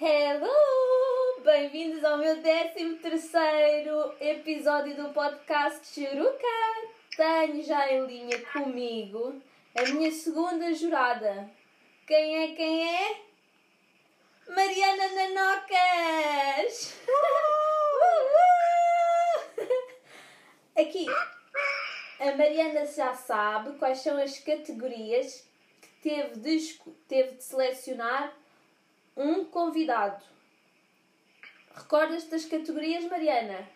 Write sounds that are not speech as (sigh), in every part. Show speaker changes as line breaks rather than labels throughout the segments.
Hello! Bem-vindos ao meu 13 terceiro episódio do podcast Churuca. Tenho já em linha comigo a minha segunda jurada. Quem é, quem é? Mariana Nanocas! Aqui, a Mariana já sabe quais são as categorias que teve de, teve de selecionar um convidado. Recordas-te das categorias, Mariana?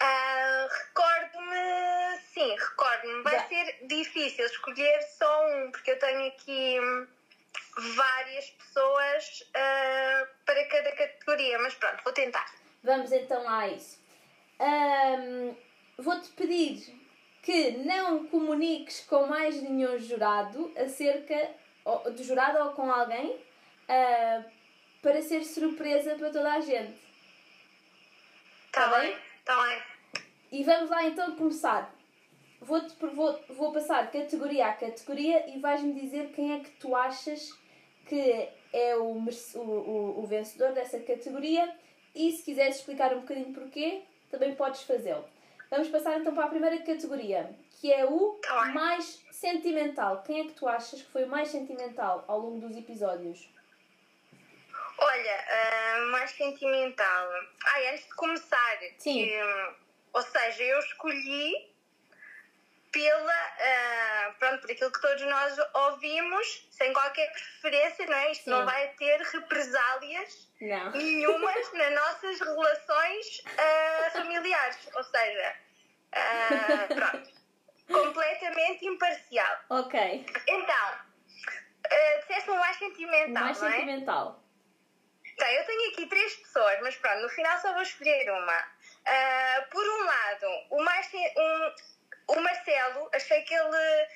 Ah, recordo-me, sim, recordo-me. Vai
Já.
ser difícil escolher só um, porque eu tenho aqui várias pessoas ah, para cada categoria, mas pronto, vou tentar.
Vamos então lá a isso. Ahm, Vou-te pedir que não comuniques com mais nenhum jurado acerca do jurado ou com alguém ah, para ser surpresa para toda a gente.
Está
Tá
bem? Está bem.
E vamos lá então começar. Vou-te, vou, vou passar categoria a categoria e vais-me dizer quem é que tu achas que é o, o, o, o vencedor dessa categoria e se quiseres explicar um bocadinho porquê, também podes fazê-lo. Vamos passar então para a primeira categoria, que é o
Tá
mais sentimental. Quem é que tu achas que foi o mais sentimental ao longo dos episódios?
Olha, ah, mais sentimental. Ai, antes de começar,
Sim.
que, hum, ou seja, eu escolhi pela, ah, pronto, por aquilo que todos nós ouvimos, sem qualquer preferência, não é? Isto
Sim.
não vai ter represálias
Não.
nenhumas (laughs) nas nossas relações ah, familiares. Ou seja, ah, (laughs) pronto, completamente imparcial.
Ok.
Então, ah, disseste o mais sentimental,
mais
não é?
sentimental.
Tá, eu tenho aqui três pessoas, mas pronto, no final só vou escolher uma. Ah, por um lado, o, mais, um, o Marcelo, achei que ele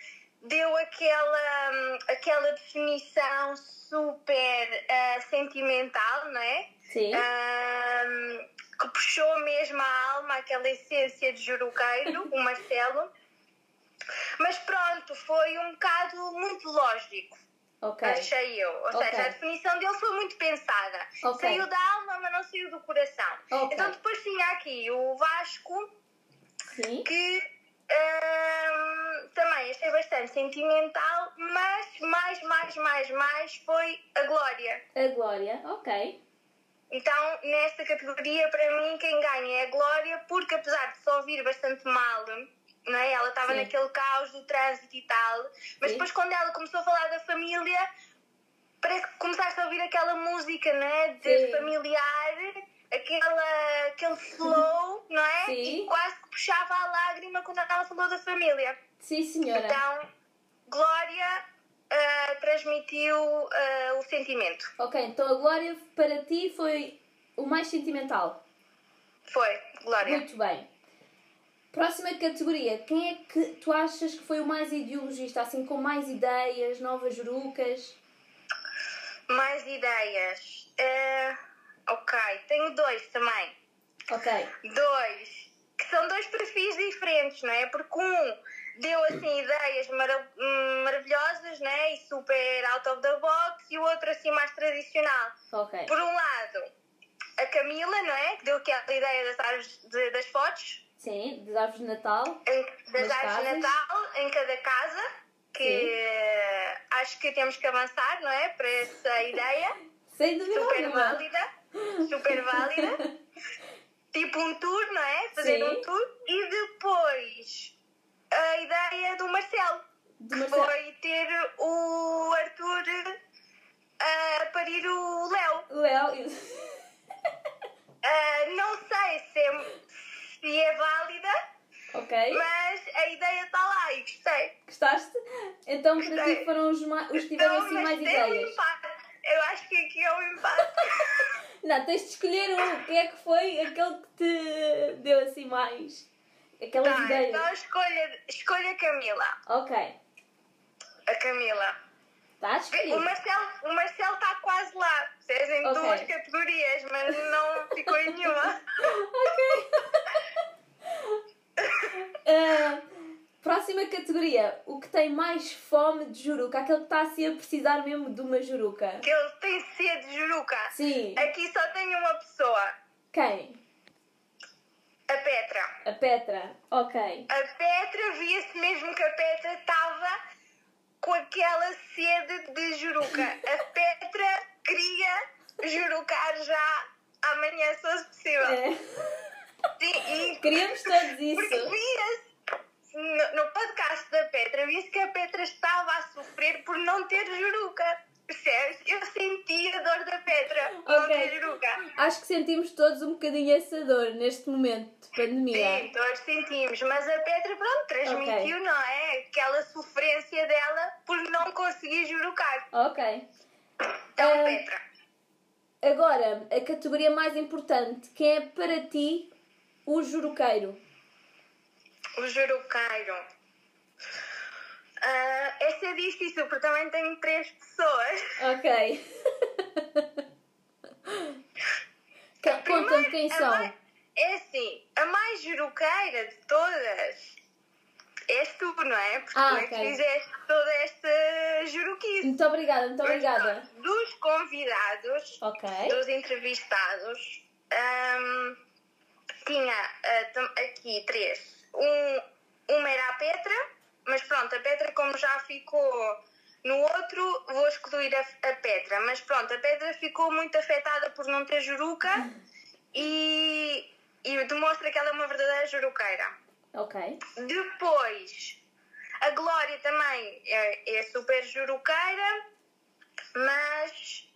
deu aquela, aquela definição super ah, sentimental, não é?
Sim.
Ah, que puxou mesmo a alma, aquela essência de juruqueiro, o Marcelo. (laughs) Mas pronto, foi um bocado muito lógico.
Ok.
Achei eu. Ou
Ok.
seja, a definição dele foi muito pensada.
Ok.
Saiu da alma, mas não saiu do coração.
Ok.
Então depois tinha aqui o Vasco,
Sim.
que hum, também achei bastante sentimental, mas mais, mais, mais, mais foi a Glória.
A Glória. Ok.
Então, nesta categoria, para mim, quem ganha é a Glória, porque apesar de só ouvir bastante mal, não é? ela estava naquele caos do trânsito e tal, mas
Sim.
depois, quando ela começou a falar da família, parece que começaste a ouvir aquela música, não é? De
Sim.
familiar, aquela, aquele flow, não é?
Sim.
E quase que puxava a lágrima quando ela falou da família.
Sim, senhora.
Então, Glória ah, transmitiu ah, o sentimento.
Ok, então a Glória para ti foi o mais sentimental.
Foi, Glória.
Muito bem. Próxima categoria. Quem é que tu achas que foi o mais ideologista, assim, com mais ideias, novas jurucas?
Mais ideias. Eh, ok, tenho dois também.
Ok.
Dois. Que são dois perfis diferentes, não é? Porque um deu assim ideias mara- maravilhosas, não é? E super out of the box, e o outro assim mais tradicional.
Ok.
Por um lado, a Camila, não é? Que deu aquela ideia das árvores de- das fotos,
Sim, das árvores de Natal.
em, das árvores de. Natal em cada casa. Que
Sim.
acho que temos que avançar, não é? Para essa (laughs) ideia.
Sem dúvida
super
alguma.
válida, super válida. (laughs) tipo um tour, não é? Fazer
Sim.
um tour. E depois a ideia do Marcelo,
De
que
Marcelo.
foi ter o Arthur a parir o Léo.
Léo.
Ah, não sei se é, se é válida,
ok.
mas a ideia está lá e gostei.
Gostaste? Então para ti
Gostei.
foram os, ma- os que tiveram
Então,
assim mais
um
ideias.
empate. Eu acho que aqui é um empate. (laughs)
Não, tens de escolher um. Quem é que foi aquele que te deu assim mais? Aquelas
tá,
ideias.
então escolha, escolha a Camila.
Ok.
A Camila.
Está
O. Marcelo o Marcelo está quase lá. Vocês em
Ok.
duas categorias, mas não ficou em nenhuma. (laughs)
Ok. (laughs) Ah, próxima categoria, o que tem mais fome de juruca, aquele que está assim a precisar mesmo de uma juruca.
Que ele tem sede de juruca.
Sim.
Aqui só tenho uma pessoa.
Quem?
A Petra.
A Petra. Ok.
A Petra via-se mesmo que a Petra estava com aquela sede de juruca. A (laughs) Petra queria jurucar já amanhã, se fosse possível.
É.
Sim, e (laughs)
Queríamos todos
porque
isso.
via-se no, no podcast da Petra, via-se que a Petra estava a sofrer por não ter juruca. Percebes? Eu senti a dor da Petra por não ter juruca.
Acho que sentimos todos um bocadinho essa dor neste momento de pandemia.
Sim, todos sentimos, mas a Petra, pronto, transmitiu, não é? Aquela sofrência dela por não conseguir jurucar.
Ok.
Então,
Ah.
Petra,
Agora, a categoria mais importante. Quem é para ti o juruqueiro?
o juruqueiro. Essa é difícil, porque também tenho três pessoas.
Ok. (laughs) Que- Conta-me quem são.
mais- é assim, a mais juruqueira de todas és tu, não é? Porque
Ah,
tu é que
ok.
fizeste toda esta juruquice.
Muito obrigada, muito
Mas,
obrigada.
Dos convidados,
Ok.
dos entrevistados, ahm, tinha tam- aqui três. Um, uma era a Petra, mas pronto, a Petra, como já ficou no outro, vou excluir a, a Petra. Mas pronto, a Petra ficou muito afetada por não ter juruca e, e demonstra que ela é uma verdadeira juruqueira.
Ok.
Depois, a Glória também é, é super juruqueira, mas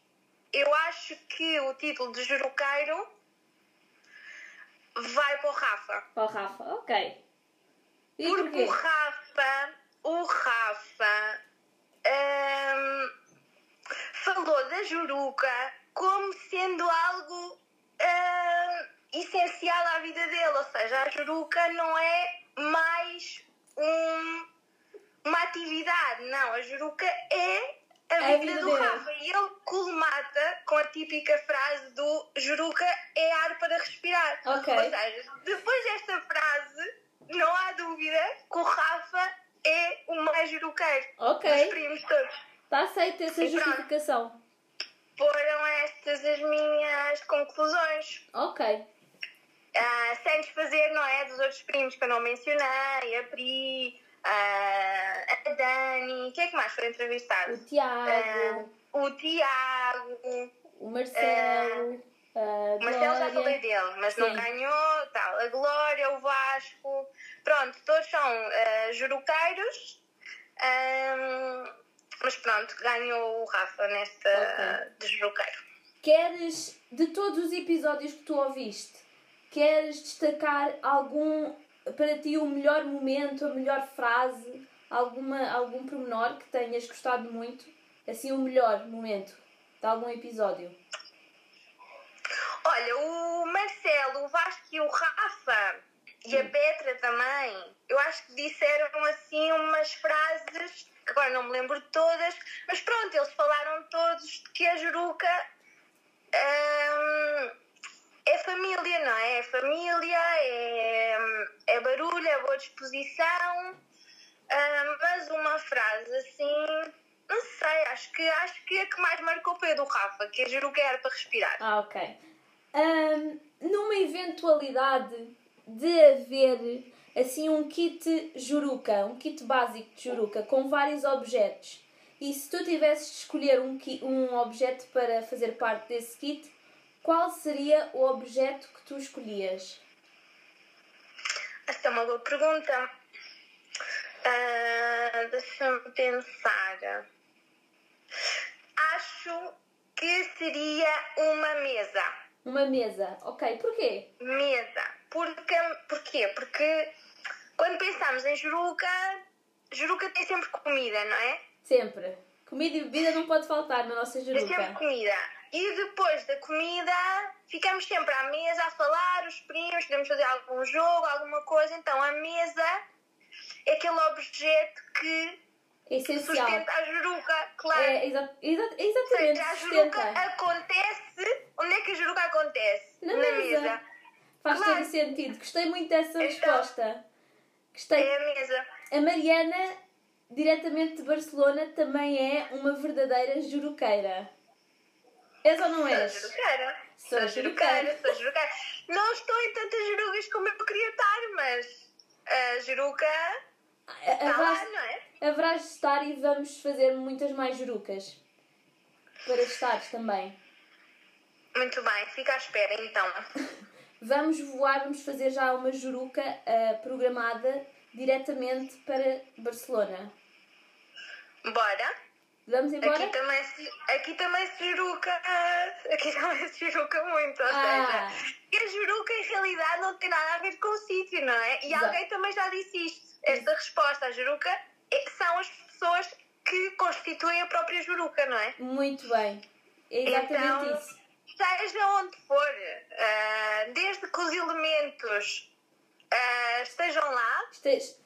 eu acho que o título de juruqueiro vai para o Rafa.
Para o Rafa, ok. E
Porque
porquê?
o Rafa, o Rafa hum, falou da juruca como sendo algo hum, essencial à vida dele. Ou seja, a juruca não é mais um- uma atividade, não. A juruca é a
É a
vida,
vida
do
dele.
Rafa. E ele colmata com a típica frase do juruca é ar para respirar.
Ok.
Ou seja, depois desta frase, não há dúvida que o Rafa é o mais juruqueiro
Ok.
dos primos todos.
Está aceita essa
E pronto.
justificação.
Foram estas as minhas conclusões.
Ok.
Ah, sem desfazer, não é? Dos outros primos que eu não mencionei, a Pri, ah, a Quem é que mais foi entrevistado?
O Tiago,
Ah, o Tiago,
o Marcelo, a
o Marcelo já falei dele, mas não
Sim.
ganhou, tal. A Glória, o Vasco, pronto, todos são juruqueiros. Ahm, mas pronto, ganhou o Rafa nesta de juruqueiro.
Queres, de todos os episódios que tu ouviste, queres destacar algum, para ti, o melhor momento, a melhor frase, alguma, algum pormenor que tenhas gostado muito? Assim, o melhor momento de algum episódio?
Olha, o Marcelo, o Vasco e o Rafa e a Petra também, eu acho que disseram assim umas frases, que agora não me lembro de todas, mas pronto, eles falaram todos que a Juruca hum, é família, não é? É família, é, é barulho, é boa disposição, hum, mas uma frase assim. Não sei, acho que, acho que a que mais marcou foi a do Rafa, que a Juruca era para respirar.
Ah, ok. Ahm, numa eventualidade de haver assim um kit juruca, um kit básico de juruca com vários objetos, e se tu tivesses de escolher um, um objeto para fazer parte desse kit, qual seria o objeto que tu escolhias?
Esta é uma boa pergunta. Ah, Deixa-me pensar. Acho que seria uma mesa.
Uma mesa. Ok, porquê?
Mesa. Porque, porquê? Porque quando pensamos em Juruca, Juruca tem sempre comida, não é?
Sempre. Comida e bebida não pode faltar na nossa
Tem sempre
juruca.
comida. E depois da comida, ficamos sempre à mesa a falar, os primos, podemos fazer algum jogo, alguma coisa. Então a mesa é aquele objeto que
É essencial.
sustenta a juruca, claro.
É, exa exa exatamente,
seja, a juruca
sustenta.
acontece. Onde é que a juruca acontece?
Na mesa. Faz
Claro.
todo sentido. Gostei muito dessa
Então-
resposta. Gostei.
É a mesa.
a Mariana, diretamente de Barcelona, também é uma verdadeira juruqueira. És ou não és?
Sou juruqueira.
Sou
Sou
juruqueira.
juruqueira, sou juruqueira. Não estou em tantas jurugas como eu queria estar, mas a juruca está lá,
Haverás,
não é?
haverás de estar e vamos fazer muitas mais jurucas. Para estares também.
Muito bem, fica à espera então. (laughs)
Vamos voar, vamos fazer já uma juruca ah, programada diretamente para Barcelona.
Bora?
Vamos embora?
Aqui também, se, aqui também se juruca. Aqui também se juruca muito, ou
Ah.
seja, a juruca em realidade não tem nada a ver com o sítio, não é? E
Exato.
alguém também já disse isto. Esta resposta à juruca é- são as pessoas que constituem a própria juruca, não é?
Muito bem. É exatamente
Então-
isso.
Seja onde for, ah, desde que os elementos ah, estejam lá,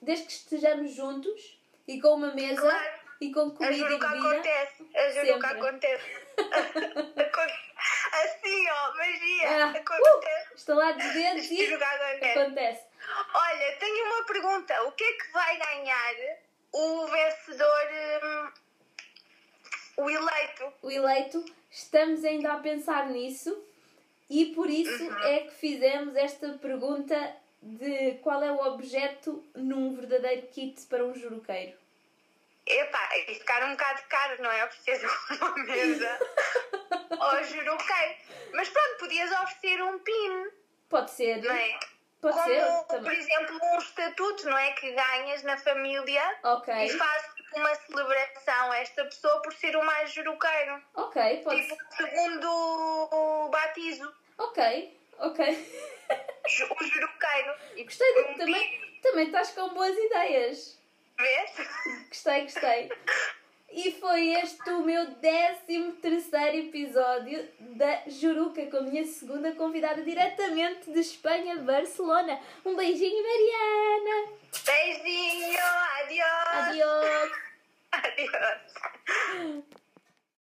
Desde que estejamos juntos e com uma mesa
Claro.
e com
a
comida e
juruca
bebida.
acontece. A juruca
Sempre.
acontece. (laughs) Assim, ó, magia.
Ah,
acontece.
uh, estalar de dedos e
acontece. Olha, tenho uma pergunta. O que é que vai ganhar o vencedor, hum, o eleito?
O eleito, estamos ainda a pensar nisso e por isso
Uhum.
é que fizemos esta pergunta de qual é o objeto num verdadeiro kit para um juruqueiro.
Epá, e ficar um bocado caro, não é? Oferecer (laughs) uma mesa (laughs) ao juruqueiro. Mas pronto, podias oferecer um pin,
Pode ser,
não é?
pode
Como,
ser
por
também.
exemplo, um estatuto, não é? Que ganhas na família
Ok,
e fazes tipo, uma celebração a esta pessoa por ser o mais juruqueiro.
ok, pode
Tipo, segundo o batizo,
Ok, ok.
o juruqueiro. E
Gostei de,
um
também, também estás com boas ideias.
Vês?
Gostei, gostei. (laughs) E foi este o meu 13 terceiro episódio da Juruca com a minha segunda convidada diretamente de Espanha, Barcelona. Um beijinho, Mariana!
Beijinho, adiós.
Adiós! (laughs)
Adiós.